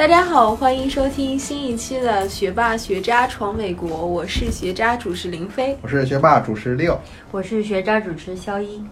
大家好，欢迎收听新一期的《学霸学渣闯美国》，我是学渣主持林飞，我是学霸主持六，我是学渣主持肖一。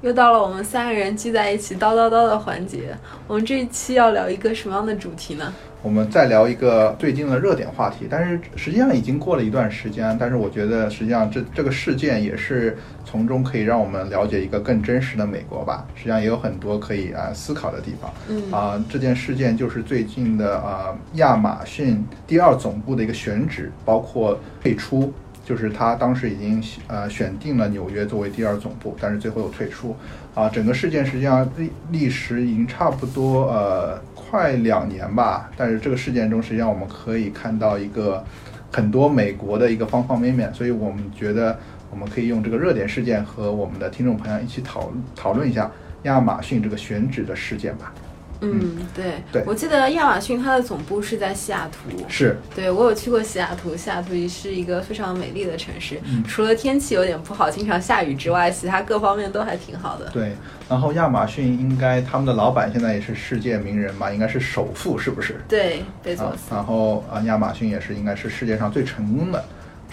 又到了我们三个人聚在一起叨叨叨的环节。我们这一期要聊一个什么样的主题呢？我们再聊一个最近的热点话题，但是实际上已经过了一段时间，但是我觉得实际上这这个事件也是从中可以让我们了解一个更真实的美国吧。实际上也有很多可以啊思考的地方。嗯啊，这件事件就是最近的啊亚马逊第二总部的一个选址，包括退出。就是他当时已经呃选定了纽约作为第二总部，但是最后又退出。啊，整个事件实际上历历时已经差不多呃快两年吧。但是这个事件中，实际上我们可以看到一个很多美国的一个方方面面。所以我们觉得我们可以用这个热点事件和我们的听众朋友一起讨讨论一下亚马逊这个选址的事件吧。嗯，对，对我记得亚马逊它的总部是在西雅图，是对我有去过西雅图，西雅图是一个非常美丽的城市，嗯除了天气有点不好，经常下雨之外，其他各方面都还挺好的。对。然后亚马逊应该他们的老板现在也是世界名人吧，应该是首富，是不是？对，贝佐啊，斯。然后啊，亚马逊也是应该是世界上最成功的。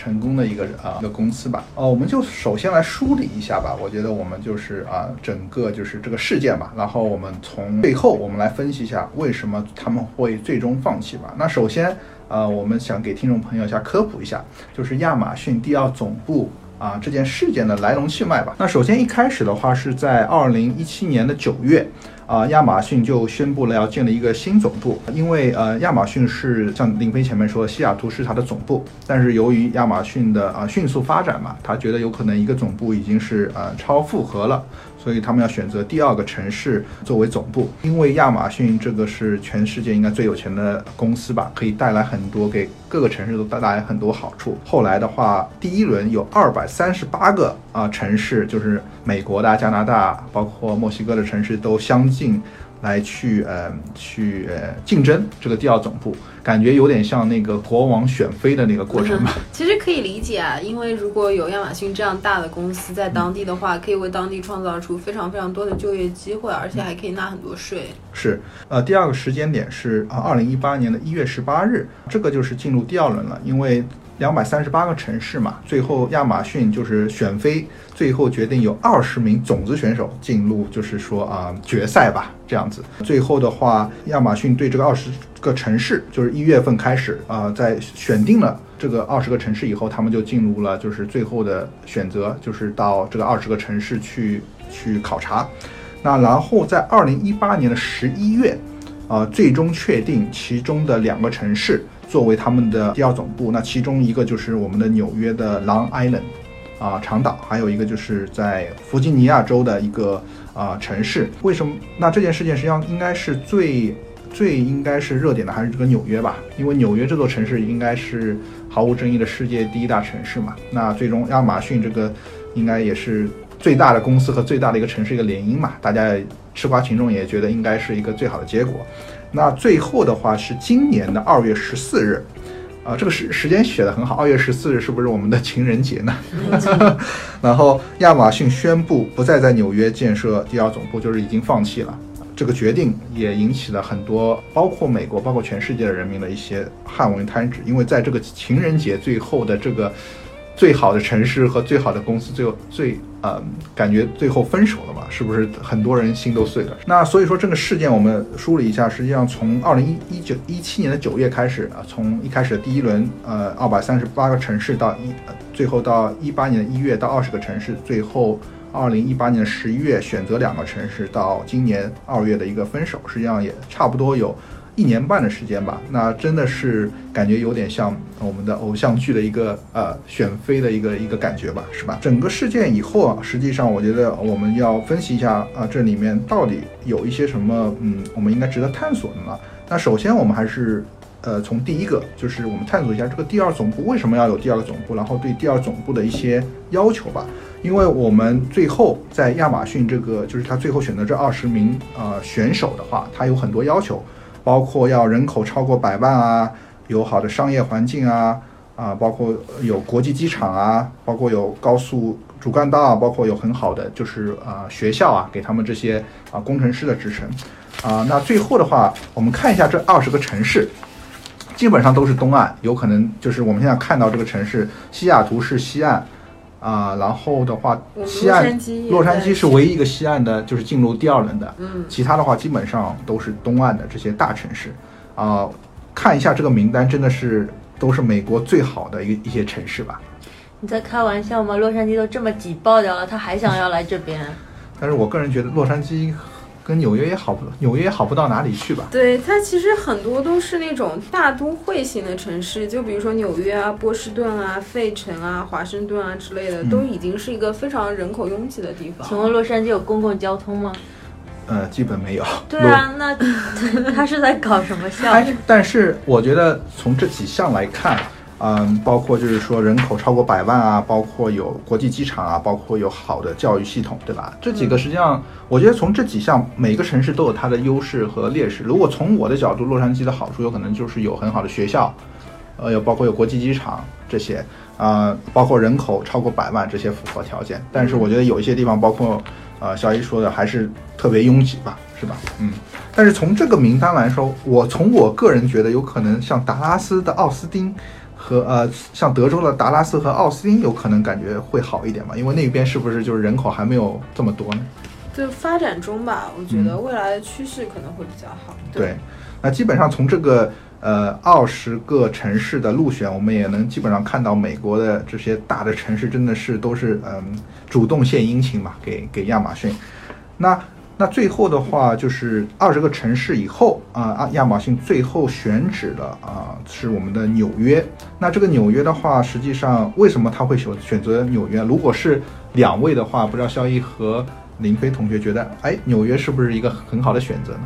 成功的一个啊一个公司吧，哦，我们就首先来梳理一下吧。我觉得我们就是啊整个就是这个事件吧，然后我们从背后我们来分析一下为什么他们会最终放弃吧。那首先呃，我们想给听众朋友一下科普一下，就是亚马逊第二总部啊这件事件的来龙去脉吧。那首先一开始的话是在二零一七年的九月。啊，亚马逊就宣布了要建立一个新总部，因为呃，亚马逊是像林飞前面说，西雅图是它的总部，但是由于亚马逊的啊迅速发展嘛，他觉得有可能一个总部已经是呃超负荷了，所以他们要选择第二个城市作为总部，因为亚马逊这个是全世界应该最有钱的公司吧，可以带来很多给各个城市都带来很多好处。后来的话，第一轮有二百三十八个啊城市，就是美国的、加拿大，包括墨西哥的城市都相继。进来去呃去呃竞争这个第二总部，感觉有点像那个国王选妃的那个过程吧。其实可以理解啊，因为如果有亚马逊这样大的公司在当地的话，可以为当地创造出非常非常多的就业机会，而且还可以纳很多税。是，呃，第二个时间点是啊，二零一八年的一月十八日，这个就是进入第二轮了，因为。两百三十八个城市嘛，最后亚马逊就是选飞，最后决定有二十名种子选手进入，就是说啊决赛吧，这样子。最后的话，亚马逊对这个二十个城市，就是一月份开始啊，在选定了这个二十个城市以后，他们就进入了就是最后的选择，就是到这个二十个城市去去考察。那然后在二零一八年的十一月，啊，最终确定其中的两个城市。作为他们的第二总部，那其中一个就是我们的纽约的 Long Island，啊长岛，还有一个就是在弗吉尼亚州的一个啊城市。为什么？那这件事情实际上应该是最最应该是热点的，还是这个纽约吧？因为纽约这座城市应该是毫无争议的世界第一大城市嘛。那最终亚马逊这个应该也是最大的公司和最大的一个城市一个联姻嘛，大家吃瓜群众也觉得应该是一个最好的结果。那最后的话是今年的二月十四日，啊，这个时时间写的很好。二月十四日是不是我们的情人节呢？然后亚马逊宣布不再在纽约建设第二总部，就是已经放弃了。这个决定也引起了很多，包括美国，包括全世界的人民的一些汗为贪止，因为在这个情人节最后的这个。最好的城市和最好的公司，最后最呃，感觉最后分手了嘛？是不是很多人心都碎了？那所以说这个事件我们梳理一下，实际上从二零一一九一七年的九月开始啊，从一开始的第一轮呃二百三十八个城市到一，最后到一八年的一月到二十个城市，最后二零一八年的十一月选择两个城市，到今年二月的一个分手，实际上也差不多有。一年半的时间吧，那真的是感觉有点像我们的偶像剧的一个呃选妃的一个一个感觉吧，是吧？整个事件以后啊，实际上我觉得我们要分析一下啊，这里面到底有一些什么嗯，我们应该值得探索的呢？那首先我们还是呃从第一个就是我们探索一下这个第二总部为什么要有第二个总部，然后对第二总部的一些要求吧。因为我们最后在亚马逊这个就是他最后选择这二十名呃选手的话，他有很多要求。包括要人口超过百万啊，有好的商业环境啊，啊，包括有国际机场啊，包括有高速主干道啊，包括有很好的就是啊学校啊，给他们这些啊工程师的支撑。啊、那最后的话，我们看一下这二十个城市，基本上都是东岸，有可能就是我们现在看到这个城市，西雅图是西岸。啊、然后的话西岸洛杉矶洛杉矶是唯一一个西岸的，就是进入第二轮的。嗯，其他的话基本上都是东岸的这些大城市啊、看一下这个名单，真的是都是美国最好的一一些城市吧。你在开玩笑吗？洛杉矶都这么挤爆掉了，他还想要来这边？但是我个人觉得洛杉矶跟纽约也好不，纽约也好不到哪里去吧。对，它其实很多都是那种大都会型的城市，就比如说纽约啊、波士顿啊、费城啊、华盛顿啊之类的，嗯都已经是一个非常人口拥挤的地方。请问洛杉矶有公共交通吗？呃，基本没有。对啊，那 他是在搞什么项目，但是我觉得从这几项来看，嗯，包括就是说人口超过百万啊，包括有国际机场啊，包括有好的教育系统，对吧？这几个实际上，我觉得从这几项每个城市都有它的优势和劣势。如果从我的角度，洛杉矶的好处有可能就是有很好的学校，呃，有包括有国际机场这些，啊、包括人口超过百万这些符合条件。但是我觉得有一些地方，包括呃小一说的，还是特别拥挤吧，是吧？嗯。但是从这个名单来说，我从我个人觉得，有可能像达拉斯的奥斯汀和呃，像德州的达拉斯和奥斯汀，有可能感觉会好一点嘛？因为那边是不是就是人口还没有这么多呢？就发展中吧，我觉得未来的趋势可能会比较好。嗯对，那基本上从这个呃二十个城市的入选，我们也能基本上看到美国的这些大的城市真的是都是嗯主动献殷勤嘛，给给亚马逊。那那最后的话就是二十个城市以后啊，亚马逊最后选址了啊是我们的纽约。那这个纽约的话，实际上为什么他会选选择纽约？如果是两位的话，不知道肖一和林飞同学觉得，哎，纽约是不是一个很好的选择呢？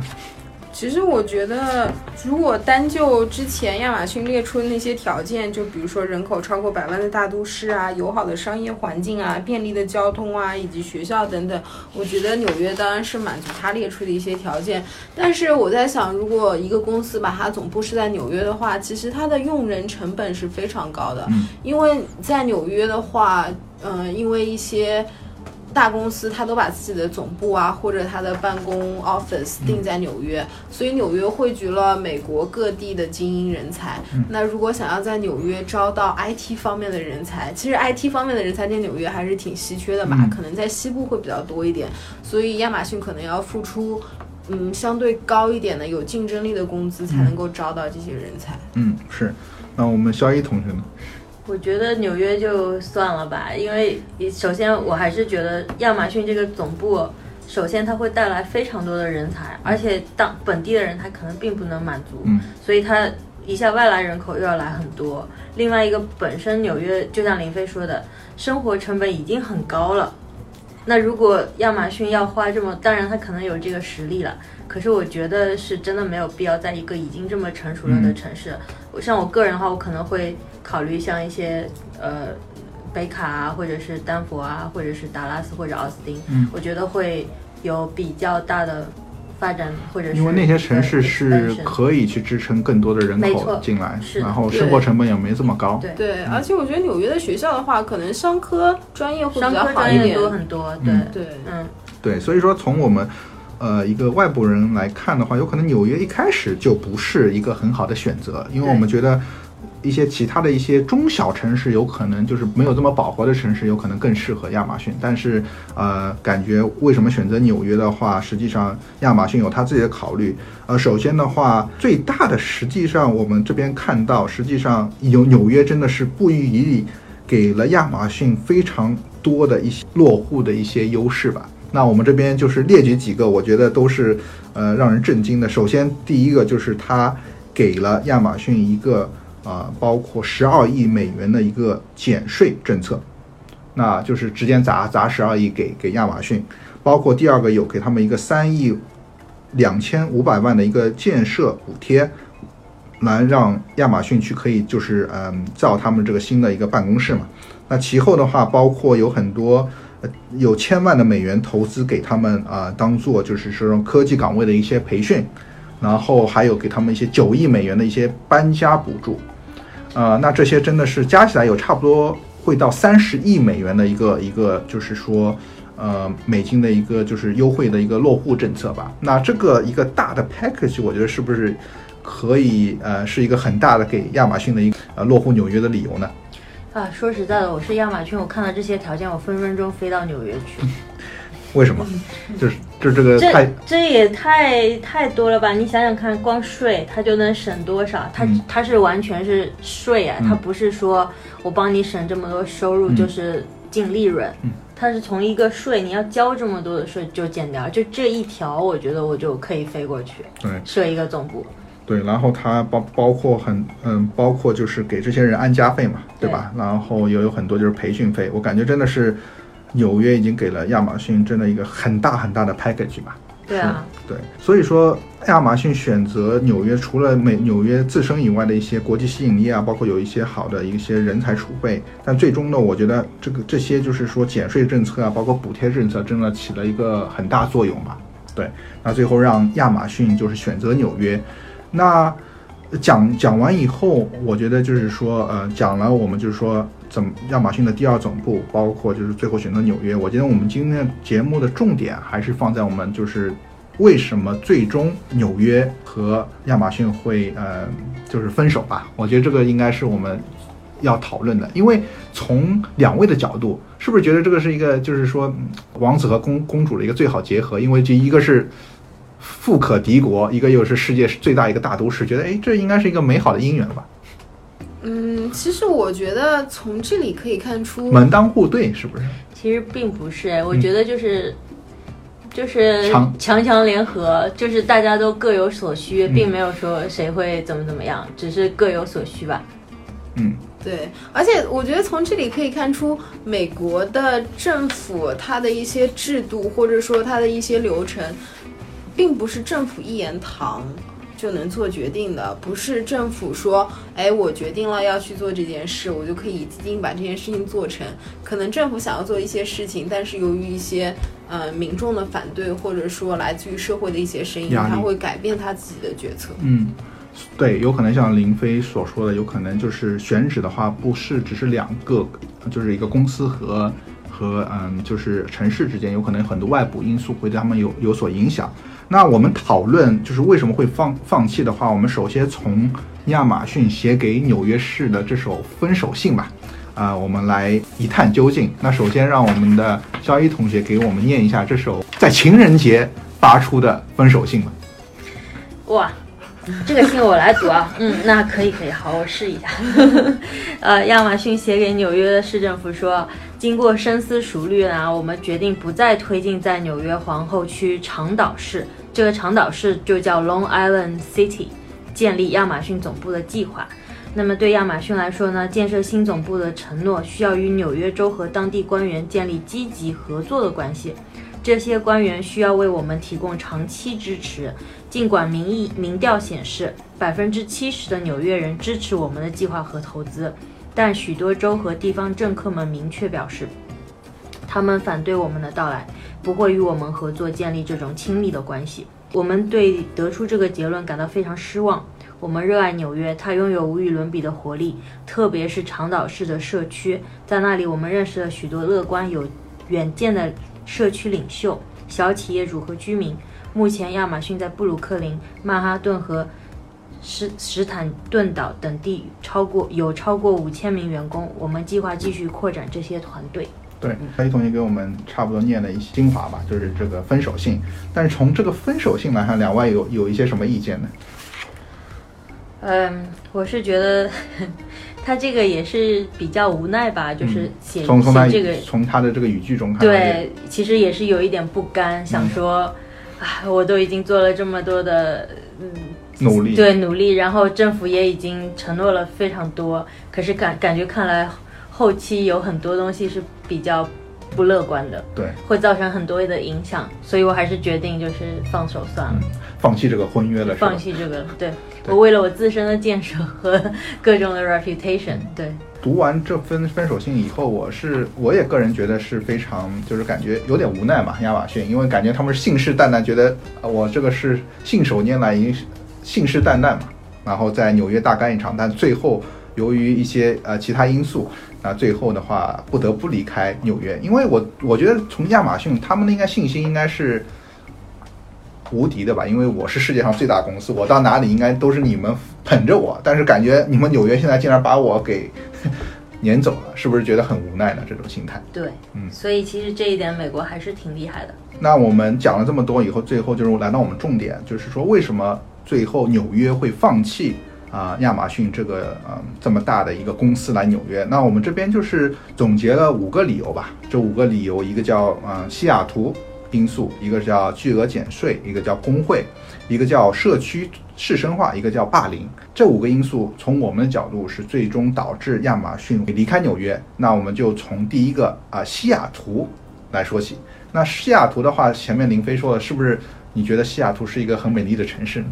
其实我觉得，如果单就之前亚马逊列出的那些条件，就比如说人口超过百万的大都市啊，友好的商业环境啊，便利的交通啊，以及学校等等，我觉得纽约当然是满足他列出的一些条件。但是我在想，如果一个公司把它总部是在纽约的话，其实它的用人成本是非常高的，因为在纽约的话，嗯、因为一些。大公司它都把自己的总部啊，或者它的办公 office 定在纽约，所以纽约汇聚了美国各地的精英人才。那如果想要在纽约招到 IT 方面的人才，其实 IT 方面的人才在纽约还是挺稀缺的吧？嗯可能在西部会比较多一点，所以亚马逊可能要付出。嗯，相对高一点的、有竞争力的工资，才能够招到这些人才。嗯，是。那我们肖一同学呢？我觉得纽约就算了吧，因为首先我还是觉得亚马逊这个总部，首先它会带来非常多的人才，而且当本地的人他可能并不能满足，嗯所以它一下外来人口又要来很多。另外一个，本身纽约就像林飞说的，生活成本已经很高了。那如果亚马逊要花这么，当然他可能有这个实力了，可是我觉得是真的没有必要在一个已经这么成熟了的城市。我像我个人的话，我可能会考虑像一些呃北卡啊，或者是丹佛啊，或者是达拉斯或者奥斯汀，嗯。我觉得会有比较大的发展，或者是因为那些城市是可以去支撑更多的人口进来，是然后生活成本也没这么高。对。对，而且我觉得纽约的学校的话，可能商科专业会比商较科专业好一点。多很多，对，嗯。对，嗯，对，所以说从我们呃一个外部人来看的话，有可能纽约一开始就不是一个很好的选择，因为我们觉得一些其他的一些中小城市有可能就是没有这么饱和的城市，有可能更适合亚马逊。但是呃，感觉为什么选择纽约的话，实际上亚马逊有他自己的考虑。呃，首先的话，最大的实际上我们这边看到，实际上有纽约真的是不遗余力给了亚马逊非常多的一些落户的一些优势吧。那我们这边就是列举几个，我觉得都是呃让人震惊的。首先，第一个就是它给了亚马逊一个啊包括十二亿美元的一个减税政策，那就是直接砸砸十二亿给给亚马逊。包括第二个有给他们一个三亿两千五百万的一个建设补贴，来让亚马逊去可以就是嗯造他们这个新的一个办公室嘛。那其后的话，包括有很多有千万的美元投资给他们啊、当做就是说科技岗位的一些培训，然后还有给他们一些九亿美元的一些搬家补助，呃，那这些真的是加起来有差不多会到三十亿美元的一个一个就是说呃美金的一个就是优惠的一个落户政策吧。那这个一个大的 package，我觉得是不是可以呃是一个很大的给亚马逊的一个呃落户纽约的理由呢？啊，说实在的，我是亚马逊，我看到这些条件，我分分钟飞到纽约去。为什么？就是就这个这太这也太太多了吧？你想想看，光税它就能省多少？它、嗯它是完全是税啊，嗯它不是说我帮你省这么多收入嗯就是净利润。嗯它是从一个税，你要交这么多的税就减掉，就这一条，我觉得我就可以飞过去对设一个总部。对，然后它包包括很嗯，包括就是给这些人安家费嘛，对吧？然后也有很多就是培训费，我感觉真的是纽约已经给了亚马逊真的一个很大很大的 package 吧。对啊，对，所以说亚马逊选择纽约，除了美纽约自身以外的一些国际吸引力啊，包括有一些好的一些人才储备，但最终呢，我觉得这个这些就是说减税政策啊，包括补贴政策，真的起了一个很大作用吧。对，那最后让亚马逊就是选择纽约。那讲讲完以后，我觉得就是说，呃，讲了我们就是说怎么亚马逊的第二总部，包括就是最后选择纽约。我觉得我们今天的节目的重点还是放在我们就是为什么最终纽约和亚马逊会呃就是分手吧？我觉得这个应该是我们要讨论的，因为从两位的角度，是不是觉得这个是一个就是说王子和公公主的一个最好结合？因为这一个是富可敌国，一个又是世界最大一个大都市，觉得哎，这应该是一个美好的姻缘吧？嗯，其实我觉得从这里可以看出，门当户对，是不是？其实并不是，哎，我觉得就是。就是强强强联合，就是大家都各有所需，嗯并没有说谁会怎么怎么样，只是各有所需吧。嗯，对，而且我觉得从这里可以看出，美国的政府它的一些制度，或者说它的一些流程，并不是政府一言堂就能做决定的，不是政府说，哎，我决定了要去做这件事，我就可以一定把这件事情做成。可能政府想要做一些事情，但是由于一些呃民众的反对，或者说来自于社会的一些声音，他会改变他自己的决策。嗯，对，有可能像林飞所说的，有可能就是选址的话，不是只是两个，就是一个公司和和嗯，就是城市之间，有可能很多外部因素会对他们有有所影响。那我们讨论就是为什么会放放弃的话，我们首先从亚马逊写给纽约市的这首分手信吧，啊、我们来一探究竟。那首先让我们的肖一同学给我们念一下这首在情人节发出的分手信吧。哇，这个信我来读啊，嗯，那可以可以，好，我试一下。呃，亚马逊写给纽约市政府说，经过深思熟虑呢，我们决定不再推进在纽约皇后区长岛市，这个长岛市就叫 Long Island City，建立亚马逊总部的计划。那么对亚马逊来说呢，建设新总部的承诺需要与纽约州和当地官员建立积极合作的关系。这些官员需要为我们提供长期支持。尽管民意民调显示百分之七十的纽约人支持我们的计划和投资，但许多州和地方政客们明确表示，他们反对我们的到来，不会与我们合作建立这种亲密的关系。我们对得出这个结论感到非常失望。我们热爱纽约，它拥有无与伦比的活力，特别是长岛市的社区，在那里我们认识了许多乐观有远见的社区领袖、小企业主和居民。目前，亚马逊在布鲁克林、曼哈顿和史史坦顿岛等地超过有超过五千名员工。我们计划继续扩展这些团队。对，肖一同学给我们差不多念了一些精华吧，就是这个分手信。但是从这个分手信来看，两位有有一些什么意见呢？嗯，我是觉得 他这个也是比较无奈吧，就是写、从从他这个从他的这个语句中看，对，其实也是有一点不甘，想说，啊，我都已经做了这么多的，嗯，努力，对努力，然后政府也已经承诺了非常多，可是感感觉看来后期有很多东西是比较不乐观的，对，会造成很多的影响，所以我还是决定就是放手算了，放弃这个婚约了，是吧放弃这个了。对。对。我为了我自身的建设和各种的 reputation，对，读完这分分手信以后，我是我也个人觉得是非常就是感觉有点无奈嘛，亚马逊，因为感觉他们是信誓旦旦，觉得啊我这个是信手拈来，已经是信誓旦旦嘛，然后在纽约大干一场，但最后由于一些呃其他因素，那最后的话不得不离开纽约。因为我我觉得从亚马逊他们的应该信心应该是无敌的吧，因为我是世界上最大公司，我到哪里应该都是你们捧着我。但是感觉你们纽约现在竟然把我给 撵走了，是不是觉得很无奈呢？这种心态。对，嗯所以其实这一点美国还是挺厉害的。那我们讲了这么多以后，最后就是来到我们重点，就是说为什么最后纽约会放弃啊、亚马逊这个嗯、这么大的一个公司来纽约？那我们这边就是总结了五个理由吧。这五个理由，一个叫嗯、西雅图因素，一个叫巨额减税，一个叫工会，一个叫社区市生化，一个叫霸凌。这五个因素从我们的角度是最终导致亚马逊离开纽约。那我们就从第一个啊、西雅图来说起。那西雅图的话，前面林飞说了，是不是你觉得西雅图是一个很美丽的城市呢？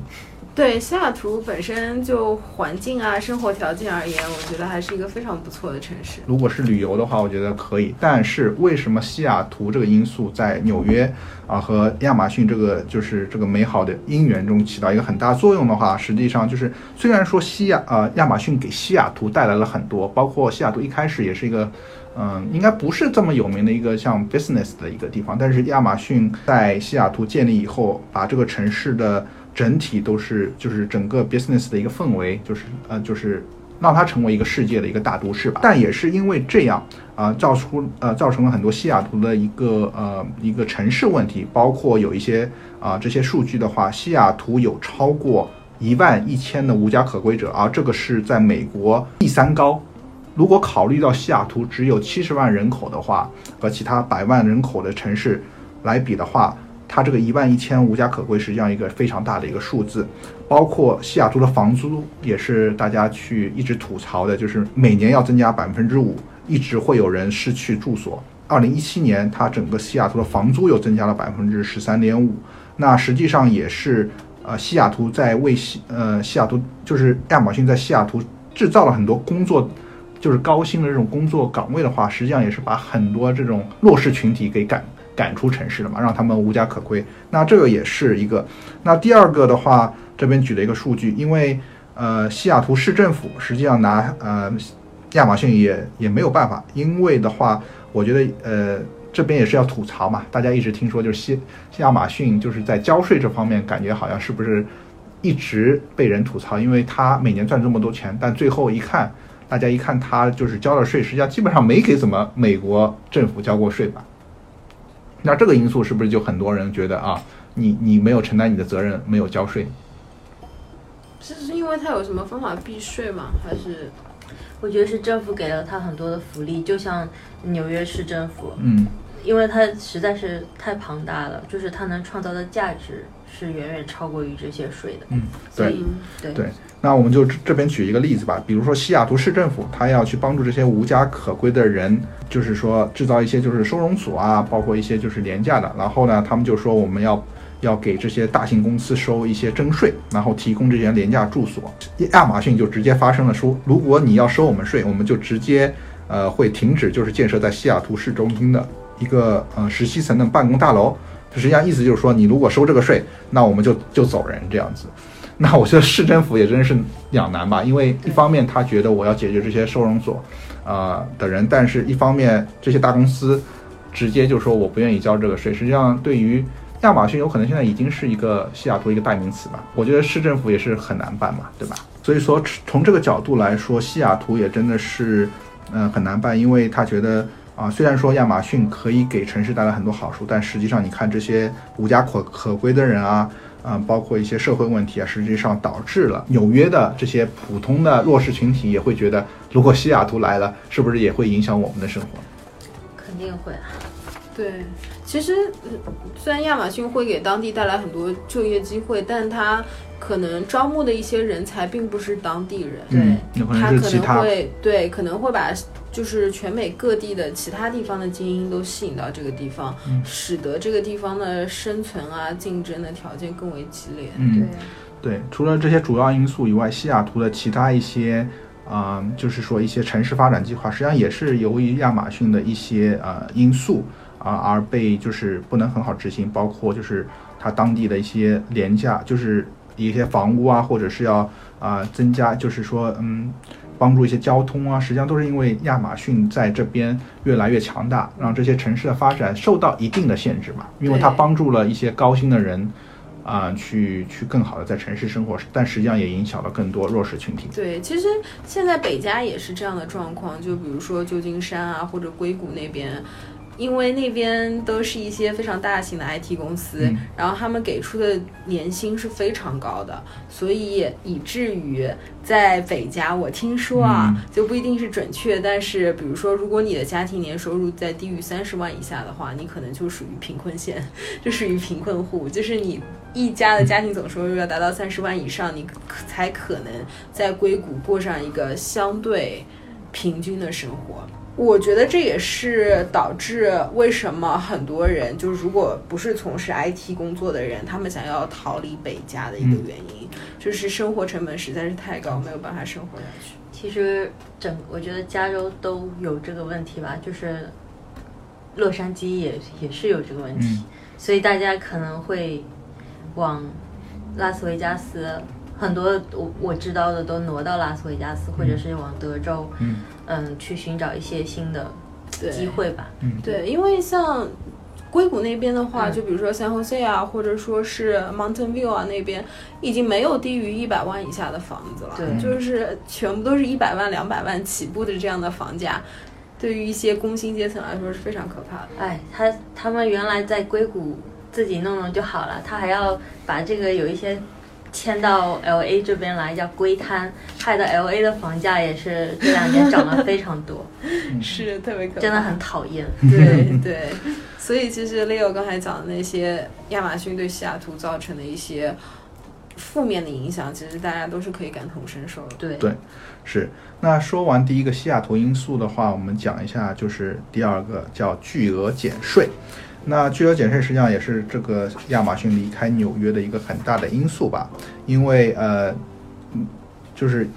对西雅图本身就环境啊、生活条件而言，我觉得还是一个非常不错的城市。如果是旅游的话，我觉得可以。但是为什么西雅图这个因素在纽约啊和亚马逊这个就是这个美好的姻缘中起到一个很大作用的话，实际上就是虽然说西雅呃亚马逊给西雅图带来了很多，包括西雅图一开始也是一个。嗯，应该不是这么有名的一个像 business 的一个地方，但是亚马逊在西雅图建立以后，把这个城市的整体都是就是整个 business 的一个氛围，就是呃就是让它成为一个世界的一个大都市吧。但也是因为这样啊、造出呃造成了很多西雅图的一个呃一个城市问题，包括有一些啊、这些数据的话，西雅图有超过一万一千的无家可归者，而这个是在美国第三高。如果考虑到西雅图只有七十万人口的话，和其他百万人口的城市来比的话，它这个一万一千无家可归实际上一个非常大的一个数字。包括西雅图的房租也是大家去一直吐槽的，就是每年要增加百分之五，一直会有人失去住所。二零一七年，它整个西雅图的房租又增加了百分之十三点五，那实际上也是呃西雅图在为西呃西雅图就是亚马逊在西雅图制造了很多工作。就是高薪的这种工作岗位的话，实际上也是把很多这种弱势群体给赶赶出城市了嘛，让他们无家可归。那这个也是一个。那第二个的话，这边举了一个数据，因为呃西雅图市政府实际上拿呃亚马逊也也没有办法，因为的话，我觉得呃这边也是要吐槽嘛，大家一直听说就是西亚马逊就是在交税这方面感觉好像是不是一直被人吐槽，因为他每年赚这么多钱，但最后一看。大家一看他就是交了税，实际上基本上没给怎么美国政府交过税吧？那这个因素是不是就很多人觉得啊，你你没有承担你的责任，没有交税？这是因为他有什么方法避税吗？还是我觉得是政府给了他很多的福利，就像纽约市政府，嗯，因为它实在是太庞大了，就是它能创造的价值是远远超过于这些税的。嗯，对所以对对那我们就这边举一个例子吧，比如说西雅图市政府，它要去帮助这些无家可归的人，就是说制造一些就是收容所啊，包括一些就是廉价的，然后呢，他们就说我们要要给这些大型公司收一些征税，然后提供这些廉价住所。亚马逊就直接发声了，说如果你要收我们税，我们就直接呃会停止就是建设在西雅图市中心的一个呃十七层的办公大楼。实际上意思就是说，你如果收这个税，那我们就就走人这样子。那我觉得市政府也真是两难吧，因为一方面他觉得我要解决这些收容所，呃的人，但是一方面这些大公司直接就说我不愿意交这个税。实际上，对于亚马逊有可能现在已经是一个西雅图一个代名词吧。我觉得市政府也是很难办嘛，对吧？所以说从这个角度来说，西雅图也真的是嗯、呃很难办，因为他觉得。啊，虽然说亚马逊可以给城市带来很多好处，但实际上你看这些无家可可归的人啊，啊、包括一些社会问题啊，实际上导致了纽约的这些普通的弱势群体也会觉得，如果西雅图来了，是不是也会影响我们的生活？肯定会啊。对，其实呃虽然亚马逊会给当地带来很多就业机会，但它可能招募的一些人才并不是当地人，嗯，有可他可能会对可能会把就是全美各地的其他地方的精英都吸引到这个地方，嗯使得这个地方的生存啊竞争的条件更为激烈。嗯，对，除了这些主要因素以外，西雅图的其他一些，啊、就是说一些城市发展计划，实际上也是由于亚马逊的一些呃因素啊、而被就是不能很好执行，包括就是它当地的一些廉价，就是一些房屋啊，或者是要啊、增加，就是说嗯，帮助一些交通啊，实际上都是因为亚马逊在这边越来越强大，让这些城市的发展受到一定的限制嘛，因为它帮助了一些高薪的人。啊、去去更好的在城市生活，但实际上也影响了更多弱势群体。对，其实现在北加也是这样的状况，就比如说旧金山啊，或者硅谷那边，因为那边都是一些非常大型的 IT 公司，嗯然后他们给出的年薪是非常高的，所以以至于在北加，我听说啊，嗯就不一定是准确，但是比如说，如果你的家庭年收入在低于三十万以下的话，你可能就属于贫困线，就属于贫困户，就是你一家的家庭总收入要达到三十万以上，你才可能在硅谷过上一个相对平均的生活。我觉得这也是导致为什么很多人就是如果不是从事 IT 工作的人，他们想要逃离北加的一个原因，就是生活成本实在是太高，没有办法生活下去。其实整我觉得加州都有这个问题吧，就是洛杉矶也也是有这个问题，嗯。所以大家可能会往拉斯维加斯，很多我我知道的都挪到拉斯维加斯，或者是往德州，嗯。嗯，去寻找一些新的机会吧。嗯，对，因为像硅谷那边的话，嗯。就比如说 San Jose 啊，或者说是 Mountain View 啊那边，已经没有低于一百万以下的房子了，对。就是全部都是一百万、两百万起步的这样的房价，对于一些工薪阶层来说是非常可怕的。哎，他他们原来在硅谷自己弄弄就好了，他还要把这个有一些迁到 L A 这边来，叫龟滩，害得 L A 的房价也是这两年涨了 非常多，是特别可怕，真的很讨厌。对 对，所以其实 Leo 刚才讲的那些亚马逊对西雅图造成的一些负面的影响，其实大家都是可以感同身受的。对对是。那说完第一个西雅图因素的话，我们讲一下就是第二个叫巨额减税。那巨额减税实际上也是这个亚马逊离开纽约的一个很大的因素吧，因为呃，就是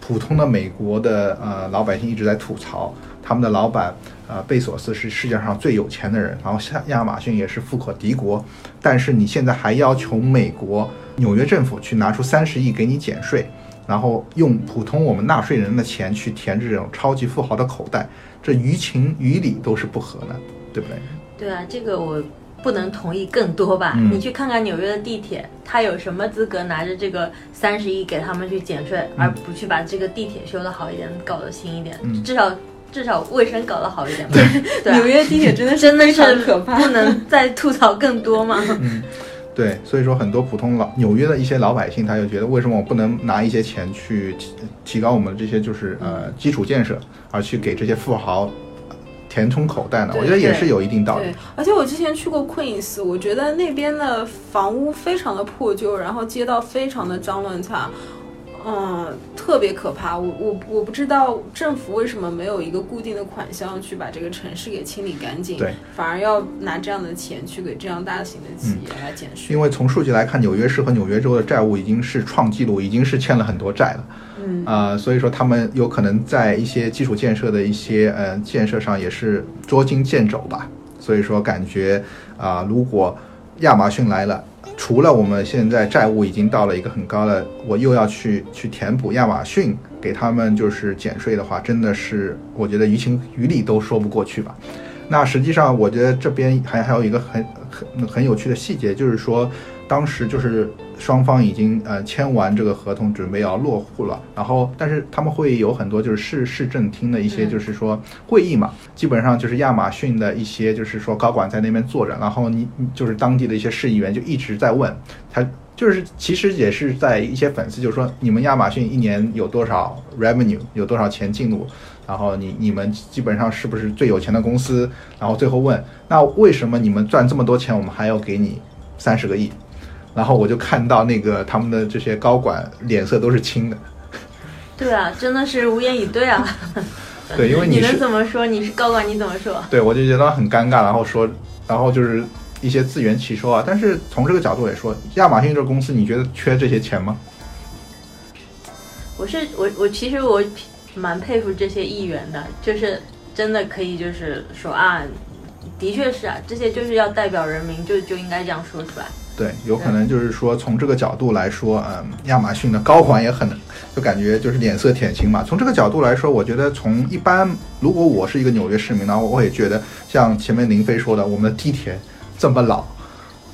普通的美国的呃老百姓一直在吐槽，他们的老板呃贝索斯是世界上最有钱的人，然后亚亚马逊也是富可敌国，但是你现在还要求美国纽约政府去拿出三十亿给你减税，然后用普通我们纳税人的钱去填这种超级富豪的口袋，这于情于理都是不合的，对不对？对啊，这个我不能同意更多吧？嗯你去看看纽约的地铁，他有什么资格拿着这个三十亿给他们去减税，而不去把这个地铁修得好一点，搞得新一点？嗯至少至少卫生搞得好一点吧？对啊纽约地铁真的是真的是可怕，不能 再吐槽更多吗？嗯对，所以说很多普通老纽约的一些老百姓，他就觉得为什么我不能拿一些钱去提提高我们这些就是呃基础建设，而去给这些富豪呃填充口袋呢？我觉得也是有一定道理对。，而且我之前去过 Queens，我觉得那边的房屋非常的破旧，然后街道非常的脏乱差，嗯，特别可怕。我我我不知道政府为什么没有一个固定的款项去把这个城市给清理干净，对，反而要拿这样的钱去给这样大型的企业来减税。因为从数据来看，纽约市和纽约州的债务已经是创纪录，已经是欠了很多债了。嗯，啊、所以说他们有可能在一些基础建设的一些呃建设上也是捉襟见肘吧。所以说感觉啊、如果亚马逊来了，除了我们现在债务已经到了一个很高的，我又要去去填补亚马逊给他们就是减税的话，真的是我觉得于情于理都说不过去吧。那实际上，我觉得这边还还有一个很很很有趣的细节，就是说，当时就是双方已经呃签完这个合同，准备要落户了。然后，但是他们会有很多就是市市政厅的一些嗯就是说会议嘛，基本上就是亚马逊的一些就是说高管在那边坐着，然后你你就是当地的一些市议员就一直在问他。就是其实也是在一些粉丝就是说你们亚马逊一年有多少 revenue 有多少钱进入，然后你你们基本上是不是最有钱的公司？然后最后问，那为什么你们赚这么多钱，我们还要给你三十个亿？然后我就看到那个他们的这些高管脸色都是青的，对啊，真的是无言以对啊！对，因为你 能是怎么说？你是高管，你怎么说？对我就觉得很尴尬，然后说，然后就是一些自圆其说啊。但是从这个角度也说，亚马逊这个公司，你觉得缺这些钱吗？我是我我其实我蛮佩服这些议员的，就是真的可以就是说啊，的确是啊，这些就是要代表人民，就就应该这样说出来。对，有可能就是说从这个角度来说，嗯，亚马逊的高管也很，就感觉就是脸色铁青嘛。从这个角度来说，我觉得从一般，如果我是一个纽约市民呢，我也觉得像前面林飞说的，我们的地铁这么老，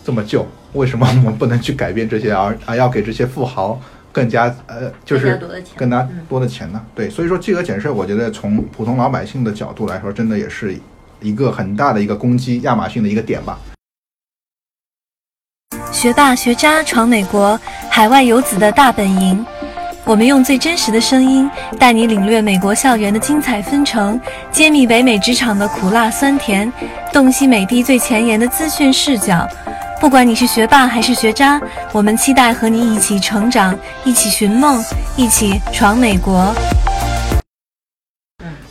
这么旧，为什么我们不能去改变这些，而而要给这些富豪更加呃，就是更加多的钱更加嗯多的钱呢？对，所以说巨额减税，我觉得从普通老百姓的角度来说，真的也是一个很大的一个攻击亚马逊的一个点吧。学霸学渣闯美国，海外游子的大本营。我们用最真实的声音，带你领略美国校园的精彩纷呈，揭秘北美职场的苦辣酸甜，洞悉美的最前沿的资讯视角。不管你是学霸还是学渣，我们期待和你一起成长，一起寻梦，一起闯美国。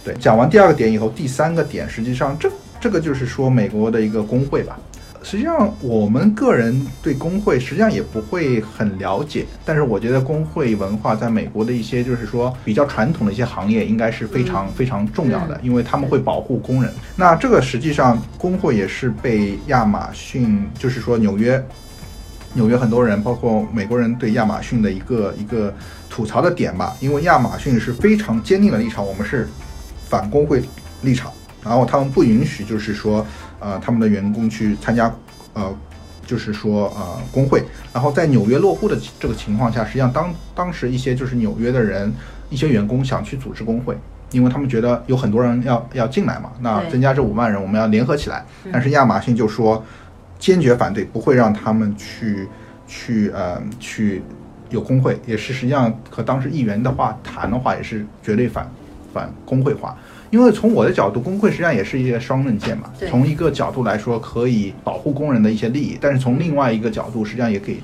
对，讲完第二个点以后，第三个点实际上这这个就是说美国的一个工会吧。实际上，我们个人对工会实际上也不会很了解，但是我觉得工会文化在美国的一些就是说比较传统的一些行业，应该是非常非常重要的，因为他们会保护工人。那这个实际上工会也是被亚马逊，就是说纽约纽约很多人，包括美国人对亚马逊的一个一个吐槽的点吧，因为亚马逊是非常坚定的立场，我们是反工会立场，然后他们不允许就是说，呃，他们的员工去参加，呃，就是说呃工会，然后在纽约落户的这个情况下，实际上当当时一些就是纽约的人，一些员工想去组织工会。因为他们觉得有很多人要要进来嘛，那增加这五万人，我们要联合起来。但是亚马逊就说坚决反对，不会让他们去去呃去有工会，也是实际上和当时议员的话谈的话，也是绝对反反工会化。因为从我的角度，工会实际上也是一些双刃剑嘛。从一个角度来说，可以保护工人的一些利益，但是从另外一个角度，实际上也给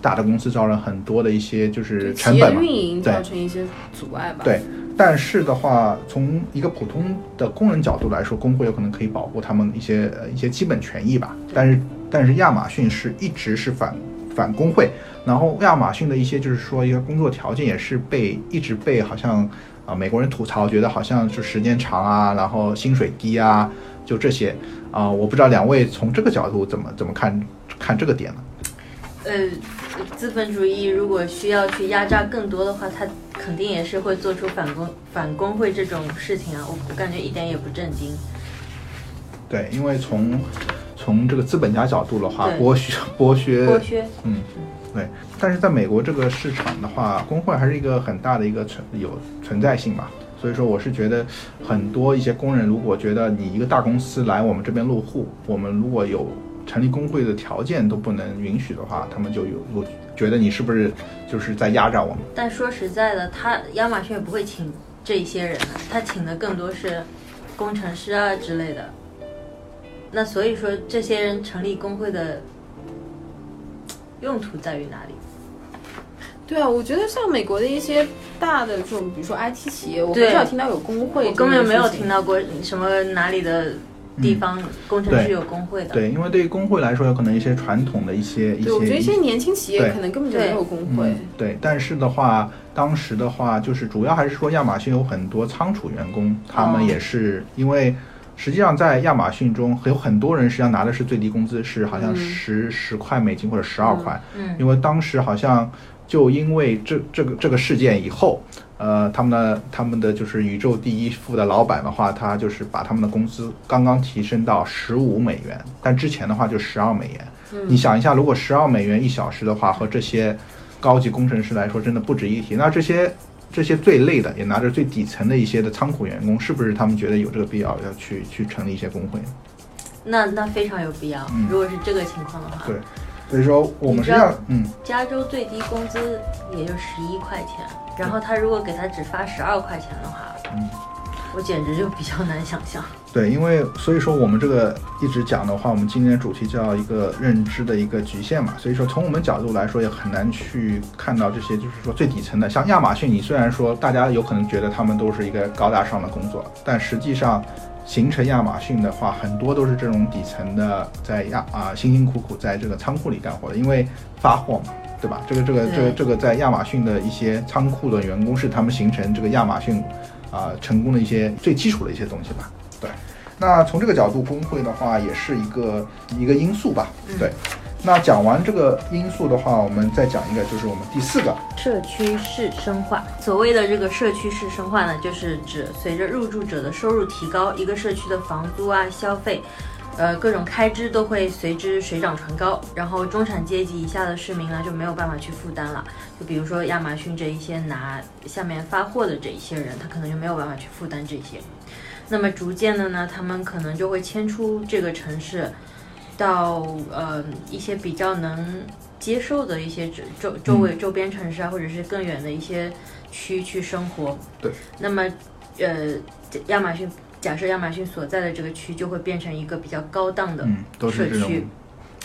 大的公司造成很多的一些就是成本嘛。运营对造成一些阻碍吧。对，但是的话，从一个普通的工人角度来说，工会有可能可以保护他们一些呃一些基本权益吧。但是但是亚马逊是一直是反反工会，然后亚马逊的一些就是说一个工作条件也是被一直被好像啊、美国人吐槽，觉得好像是时间长啊，然后薪水低啊，就这些啊、我不知道两位从这个角度怎么怎么看看这个点呢？呃，资本主义如果需要去压榨更多的话，它肯定也是会做出反工反工会这种事情啊。我我感觉一点也不震惊。对，因为从从这个资本家角度的话，剥削剥削剥削，嗯，对。但是在美国这个市场的话，工会还是一个很大的一个存有存在性吧。所以说，我是觉得很多一些工人，如果觉得你一个大公司来我们这边落户，我们如果有成立工会的条件都不能允许的话，他们就有有觉得你是不是就是在压榨我们？但说实在的，他亚马逊也不会请这一些人，他请的更多是工程师啊之类的。那所以说，这些人成立工会的用途在于哪里？对啊，我觉得像美国的一些大的这种，比如说 IT 企业，我很少听到有工会，我根本没有听。到过什么哪里的地方工程师有工会的。对，因为对于工会来说，有可能一些传统的一些一对，我觉得一些些年轻企业可能根本就没有工会。嗯。，对，但是的话，当时的话，就是主要还是说亚马逊有很多仓储员工，他们哦。也是、因为实际上在亚马逊中有很多人实际上拿的是最低工资，是好像嗯。十十块美金或者十二块，嗯。因为当时好像就因为这这个这个事件以后。呃，他们的他们的就是宇宙第一富的老板的话，他就是把他们的工资刚刚提升到十五美元，但之前的话就十二美元。你想一下，如果十二美元一小时的话，和这些高级工程师来说，真的不值一提。那这些这些最累的，也拿着最底层的一些的仓库员工，是不是他们觉得有这个必要要去去成立一些工会？那那非常有必要。嗯如果是这个情况的话，对，所以说我们实际你知道上，嗯，加州最低工资也就十一块钱，然后他如果给他只发十二块钱的话，嗯。我简直就比较难想象。对，因为所以说我们这个一直讲的话，我们今天的主题叫一个认知的一个局限嘛，所以说从我们角度来说，也很难去看到这些就是说最底层的，像亚马逊，你虽然说大家有可能觉得他们都是一个高大上的工作，但实际上形成亚马逊的话，很多都是这种底层的，在亚啊辛辛苦苦在这个仓库里干活的，因为发货嘛。对吧？这个这个这个这个在亚马逊的一些仓库的员工是他们形成这个亚马逊啊、成功的一些最基础的一些东西吧。对，那从这个角度，工会的话也是一个一个因素吧。对，那讲完这个因素的话，我们再讲一个，就是我们第四个，社区式生化。所谓的这个社区式生化呢，就是指随着入住者的收入提高，一个社区的房租啊、消费，呃，各种开支都会随之水涨船高，然后中产阶级以下的市民呢就没有办法去负担了。就比如说亚马逊这一些拿下面发货的这一些人，他可能就没有办法去负担这些。那么逐渐的呢，他们可能就会迁出这个城市，到呃一些比较能接受的一些周周周围周边城市啊，或者是更远的一些区去生活。对。那么，呃，亚马逊假设亚马逊所在的这个区就会变成一个比较高档的，社区，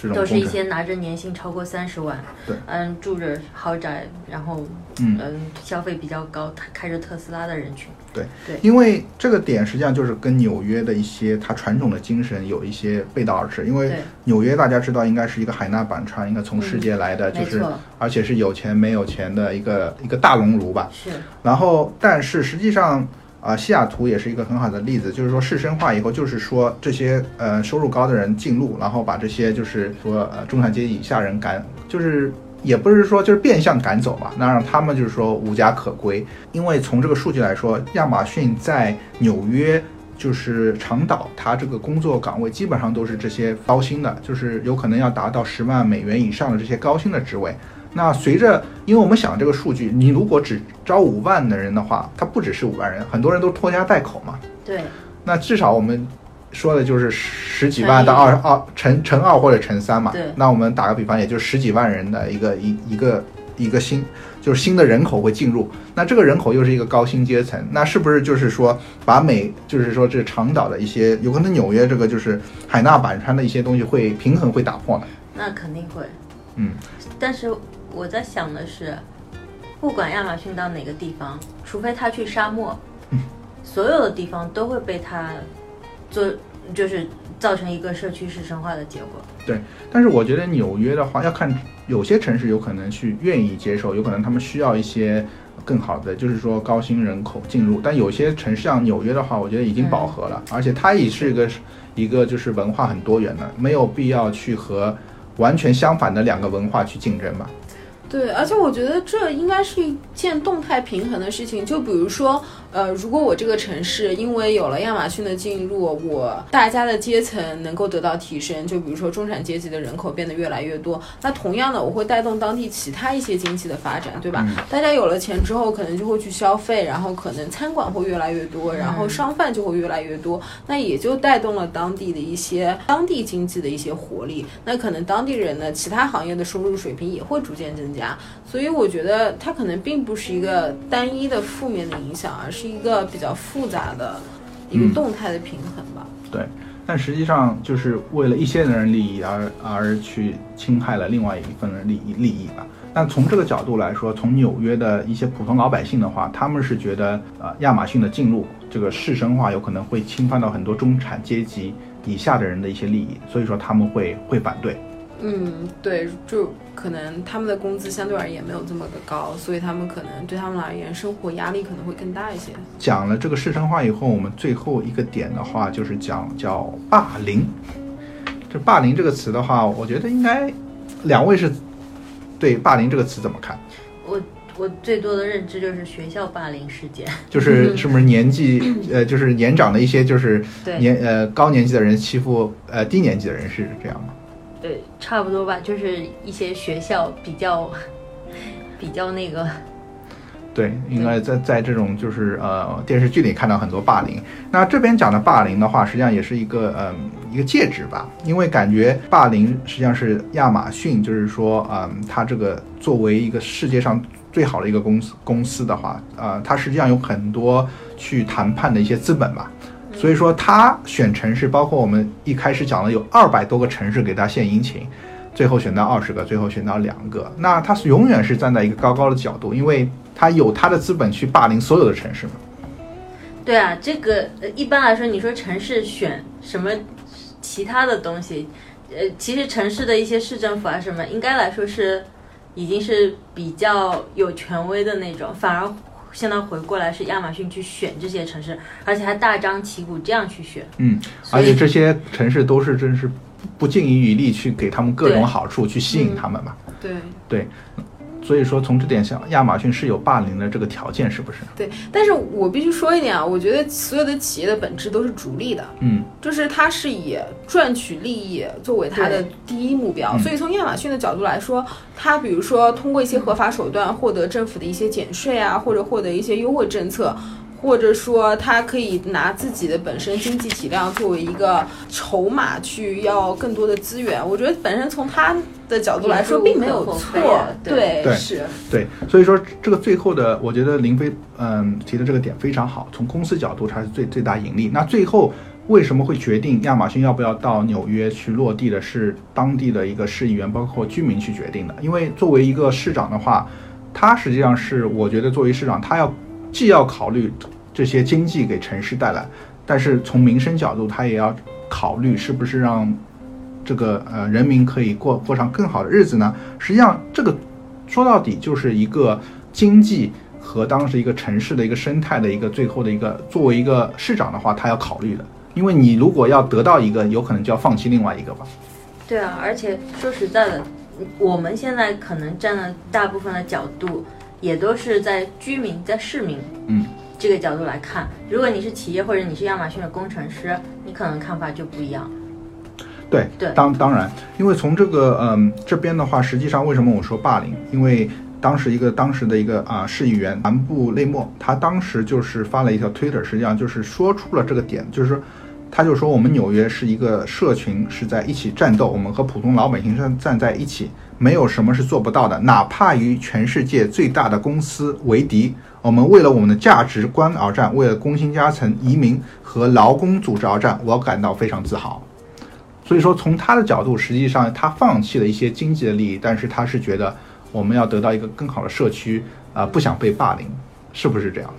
这种都是一些拿着年薪超过三十万，对，嗯，住着豪宅，然后嗯嗯消费比较高，开开着特斯拉的人群。对对因为这个点实际上就是跟纽约的一些它传统的精神有一些背道而驰。因为，纽约大家知道应该是一个海纳百川，应该从世界来的，就是而且是有钱没有钱的一个一个大熔炉吧。是然后，但是实际上啊、西雅图也是一个很好的例子，就是说市深化以后，就是说这些呃收入高的人进入，然后把这些就是说呃中产阶级以下人赶，就是也不是说就是变相赶走嘛，那让他们就是说无家可归。因为从这个数据来说，亚马逊在纽约。就是长岛，它这个工作岗位基本上都是这些高薪的，就是有可能要达到十万美元以上的这些高薪的职位。那随着，因为我们想这个数据，你如果只招五万的人的话，他不只是五万人，很多人都拖家带口嘛。对，那至少我们说的就是十几万到二二乘乘二或者乘三嘛。对那我们打个比方，也就十几万人的一个一一个一个新，就是新的人口会进入。那这个人口又是一个高薪阶层，那是不是就是说把美，就是说这长岛的一些，有可能纽约这个就是海纳百川的一些东西会平衡会打破呢？那肯定会。嗯，但是我在想的是，不管亚马逊到哪个地方，除非他去沙漠，嗯所有的地方都会被他做，就是造成一个社区式生化的结果。对但是我觉得纽约的话，要看有些城市有可能去愿意接受，有可能他们需要一些更好的，就是说高薪人口进入。但有些城市像纽约的话，我觉得已经饱和了，而且它也是一个一个就是文化很多元的，没有必要去和完全相反的两个文化去竞争吧。对，而且我觉得这应该是一件动态平衡的事情。就比如说，呃，如果我这个城市因为有了亚马逊的进入，我大家的阶层能够得到提升，就比如说中产阶级的人口变得越来越多，那同样的，我会带动当地其他一些经济的发展，对吧？大家有了钱之后，可能就会去消费，然后可能餐馆会越来越多，然后商贩就会越来越多，那也就带动了当地的一些当地经济的一些活力。那可能当地人呢，其他行业的收入水平也会逐渐增加。所以我觉得它可能并不是一个单一的负面的影响，而是一个比较复杂的一个嗯动态的平衡吧。对，但实际上就是为了一些人利益而而去侵害了另外一份人利益利益吧。但从这个角度来说，从纽约的一些普通老百姓的话，他们是觉得呃亚马逊的进入这个市深化有可能会侵犯到很多中产阶级以下的人的一些利益，所以说他们会会反对。嗯，对，就可能他们的工资相对而言没有这么的高，所以他们可能对他们而言生活压力可能会更大一些。讲了这个市场化以后，我们最后一个点的话就是讲叫霸凌。这霸凌这个词的话，我觉得应该两位是对霸凌这个词怎么看？我我最多的认知就是学校霸凌事件。就是是不是年纪呃，就是年长的一些就是年呃高年级的人欺负呃低年级的人是这样吗？对，差不多吧，就是一些学校比较 比较那个，对，应该在在这种就是呃电视剧里看到很多霸凌。那这边讲的霸凌的话，实际上也是一个嗯、一个介质吧，因为感觉霸凌实际上是亚马逊，就是说嗯它这个作为一个世界上最好的一个公司公司的话，呃它实际上有很多去谈判的一些资本吧。所以说，他选城市，包括我们一开始讲了有二百多个城市给他献殷勤，最后选到二十个，最后选到两个。那他是永远是站在一个高高的角度，因为他有他的资本去霸凌所有的城市嘛。对啊，这个一般来说，你说城市选什么其他的东西，呃，其实城市的一些市政府啊什么，应该来说是已经是比较有权威的那种，反而现在回过来是亚马逊去选这些城市，而且还大张旗鼓这样去选。嗯，而且这些城市都是真是不尽于余力去给他们各种好处，去吸引嗯他们嘛。对对，所以说从这点上，亚马逊是有霸凌的这个条件，是不是？对，但是我必须说一点啊，我觉得所有的企业的本质都是逐利的，嗯，就是它是以赚取利益作为它的第一目标。嗯所以从亚马逊的角度来说，它比如说通过一些合法手段获得政府的一些减税啊，或者获得一些优惠政策。或者说，它可以拿自己的本身经济体量作为一个筹码，去要更多的资源。我觉得本身从它的角度来说，并没有错。对对是。对，所以说这个最后的，我觉得林飞嗯提的这个点非常好，从公司角度它是最最大盈利。那最后为什么会决定亚马逊要不要到纽约去落地的，是当地的一个市议员包括居民去决定的。因为作为一个市长的话，他实际上是我觉得作为市长，他要既要考虑这些经济给城市带来，但是从民生角度，他也要考虑是不是让这个呃人民可以过过上更好的日子呢？实际上，这个说到底就是一个经济和当时一个城市的一个生态的一个最后的一个，作为一个市长的话，他要考虑的。因为你如果要得到一个，有可能就要放弃另外一个吧。对啊，而且说实在的，我们现在可能站的大部分的角度，也都是在居民、在市民，嗯，这个角度来看。如果你是企业或者你是亚马逊的工程师，你可能看法就不一样。对对当当然，因为从这个嗯这边的话，实际上为什么我说霸凌？因为当时一个当时的一个啊、市议员南部内莫，他当时就是发了一条推特，实际上就是说出了这个点，就是说他就说我们纽约是一个社群，是在一起战斗，我们和普通老百姓站站在一起，没有什么是做不到的，哪怕与全世界最大的公司为敌。我们为了我们的价值观而战，为了工薪阶层、移民和劳工组织而战，我感到非常自豪。所以说，从他的角度，实际上他放弃了一些经济的利益，但是他是觉得我们要得到一个更好的社区，啊、不想被霸凌，是不是这样？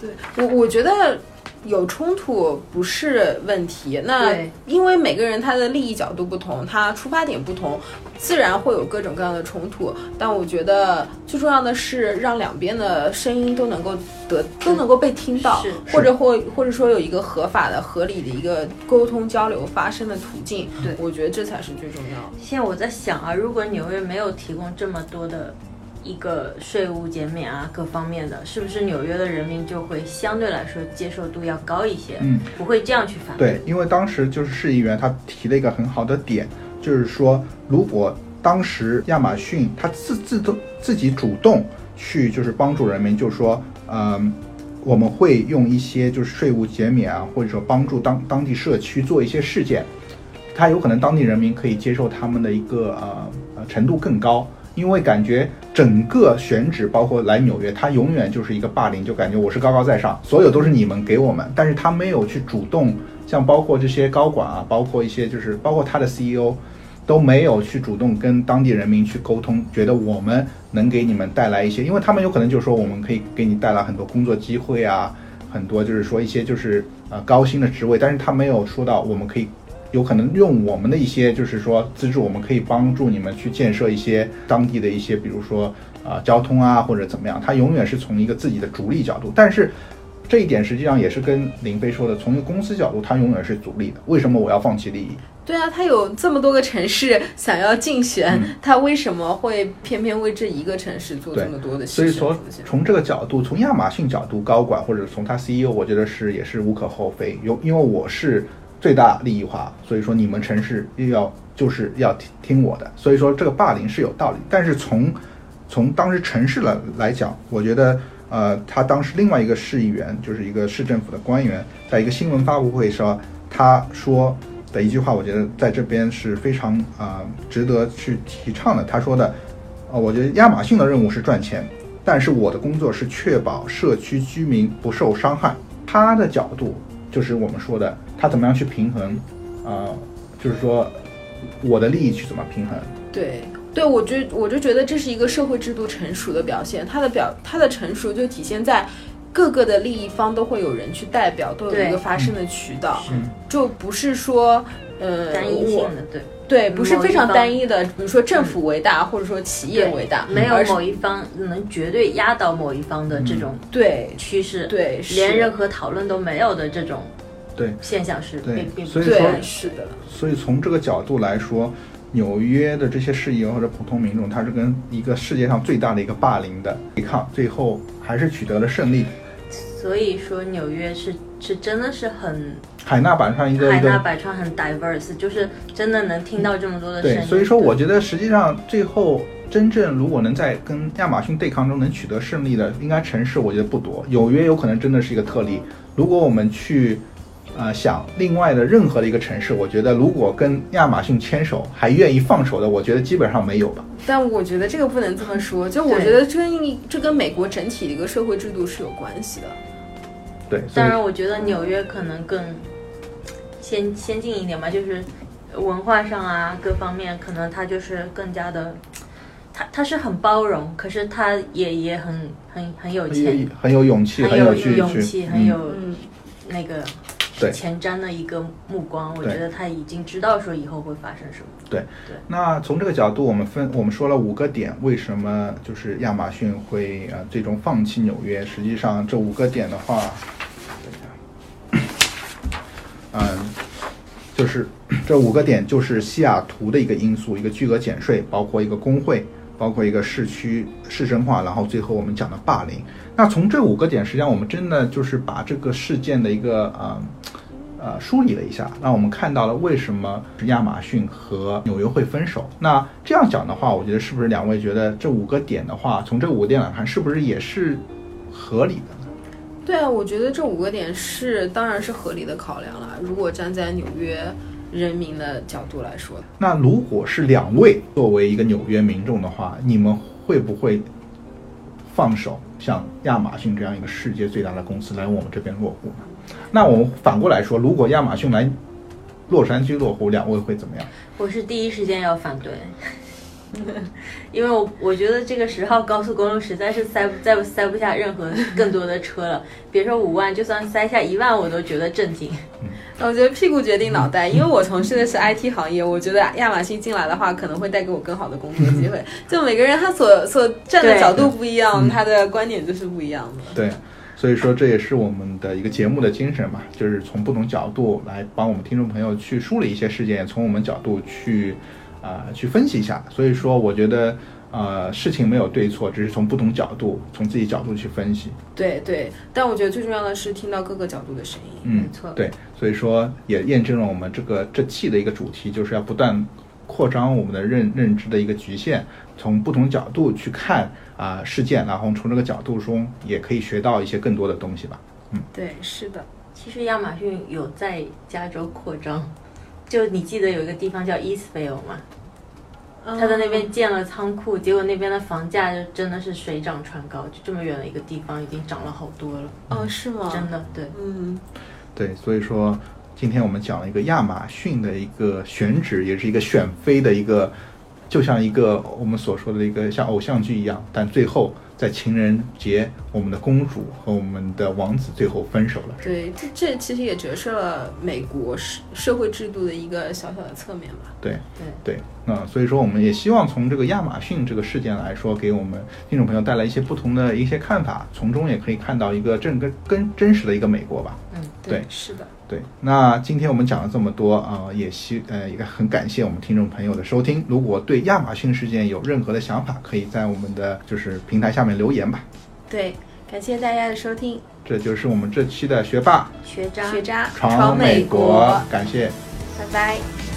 对我，我觉得有冲突不是问题。那因为每个人他的利益角度不同，他出发点不同，自然会有各种各样的冲突。但我觉得最重要的是让两边的声音都能够得都能够被听到，或者或或者说有一个合法的、合理的一个沟通交流发生的途径。对我觉得这才是最重要的。现在我在想啊，如果纽约没有提供这么多的一个税务减免啊，各方面的，是不是纽约的人民就会相对来说接受度要高一些？嗯，不会这样去反对。因为当时就是市议员他提了一个很好的点，就是说，如果当时亚马逊他自自动自己主动去就是帮助人民，就是说，嗯、我们会用一些就是税务减免啊，或者说帮助当当地社区做一些事件，他有可能当地人民可以接受他们的一个呃呃程度更高。因为感觉整个选址，包括来纽约，他永远就是一个霸凌，就感觉我是高高在上，所有都是你们给我们，但是他没有去主动，像包括这些高管啊，包括一些就是包括他的 CEO，都没有去主动跟当地人民去沟通，觉得我们能给你们带来一些，因为他们有可能就说我们可以给你带来很多工作机会啊，很多就是说一些就是呃高薪的职位，但是他没有说到我们可以有可能用我们的一些就是说资助，我们可以帮助你们去建设一些当地的一些，比如说啊、交通啊或者怎么样，他永远是从一个自己的逐利角度，但是。这一点实际上也是跟林飞说的，从一个公司角度，它永远是逐利的。为什么我要放弃利益？对啊，他有这么多个城市想要竞选，嗯他为什么会偏偏为这一个城市做这么多的牺牲？所以说，从这个角度，从亚马逊角度，高管或者从他 CEO，我觉得是也是无可厚非。有因为我是最大利益化，所以说你们城市又要就是要听听我的，所以说这个霸凌是有道理。但是从从当时城市来来讲，我觉得呃，他当时另外一个市议员就是一个市政府的官员，在一个新闻发布会上，他说的一句话，我觉得在这边是非常啊、值得去提倡的。他说的，呃，我觉得亚马逊的任务是赚钱，但是我的工作是确保社区居民不受伤害。他的角度就是我们说的，他怎么样去平衡，啊、就是说我的利益去怎么平衡。对对，我就我就觉得这是一个社会制度成熟的表现，它的表它的成熟就体现在各个的利益方都会有人去代表，都有一个发声的渠道，是就不是说。呃，单一性的，对，对，不是非常单一的，比如说政府为大，或者说企业为大，没有某一方能绝对压倒某一方的这种对趋势，对，是连任何讨论都没有的这种对现象是对并并不所以说对，是的，所以从这个角度来说，纽约的这些市议员或者普通民众，他是跟一个世界上最大的一个霸凌的对抗，最后还是取得了胜利。所以说纽约是是真的是很海纳百川一个海纳百川，很 diverse，就是真的能听到这么多的声对，音。所以说我觉得实际上最后真正如果能在跟亚马逊对抗中能取得胜利的，应该城市我觉得不多，纽约有可能真的是一个特例。如果我们去呃想另外的任何的一个城市，我觉得如果跟亚马逊牵手还愿意放手的，我觉得基本上没有吧。但我觉得这个不能这么说，就我觉得这跟这跟美国整体的一个社会制度是有关系的。对，当然，我觉得纽约可能更先先进一点吧，就是文化上啊各方面，可能它就是更加的，它它是很包容，可是它也也很很很有很前有很有勇气，很有勇气，很嗯有嗯，那个对前瞻的一个目光。我觉得他已经知道说以后会发生什么。对对，那从这个角度，我们分我们说了五个点，为什么就是亚马逊会呃最终放弃纽约？实际上这五个点的话，等一下，嗯，就是这五个点就是西雅图的一个因素，一个巨额减税，包括一个工会，包括一个市区市政化，然后最后我们讲的霸凌。那从这五个点，实际上我们真的就是把这个事件的一个呃呃梳理了一下，那我们看到了为什么亚马逊和纽约会分手。那这样讲的话，我觉得是不是两位觉得这五个点的话，从这五个点来看，是不是也是合理的呢？对啊，我觉得这五个点是当然是合理的考量了。如果站在纽约人民的角度来说，那如果是两位作为一个纽约民众的话，你们会不会放手像亚马逊这样一个世界最大的公司来我们这边落户呢？那我们反过来说，如果亚马逊来洛杉矶落户，两位会怎么样？我是第一时间要反对，因为我我觉得这个十号高速公路实在是塞不再塞不下任何更多的车了，别说五万，就算塞下一万，我都觉得震惊。我觉得屁股决定脑袋，因为我从事的是 IT 行业，我觉得亚马逊进来的话，可能会带给我更好的工作机会。就每个人他所所站的角度不一样，嗯他的观点就是不一样的。对，所以说这也是我们的一个节目的精神嘛，就是从不同角度来帮我们听众朋友去梳理一些事件，从我们角度去啊、去分析一下。所以说，我觉得呃事情没有对错，只是从不同角度，从自己角度去分析。对对，但我觉得最重要的是听到各个角度的声音。嗯没错，对，所以说也验证了我们这个这期的一个主题，就是要不断扩张我们的认认知的一个局限，从不同角度去看啊、事件，然后从这个角度中也可以学到一些更多的东西吧。嗯对，是的。其实亚马逊有在加州扩张，就你记得有一个地方叫 Eastvale 吗？他在那边建了仓库，结果那边的房价就真的是水涨船高，就这么远的一个地方已经涨了好多了，哦，是吗？真的对。嗯，对，所以说今天我们讲了一个亚马逊的一个选址，也是一个选妃的一个，就像一个我们所说的一个像偶像剧一样，但最后在情人节，我们的公主和我们的王子最后分手了。对，这这其实也折射了美国社社会制度的一个小小的侧面吧。对对对，那所以说我们也希望从这个亚马逊这个事件来说，给我们听众朋友带来一些不同的一些看法，从中也可以看到一个正跟跟真实的一个美国吧。嗯，对是的。对，那今天我们讲了这么多啊、呃也希呃也很感谢我们听众朋友的收听。如果对亚马逊事件有任何的想法，可以在我们的就是平台下面留言吧。对，感谢大家的收听，这就是我们这期的学霸学渣学渣闯美国，感谢。拜拜。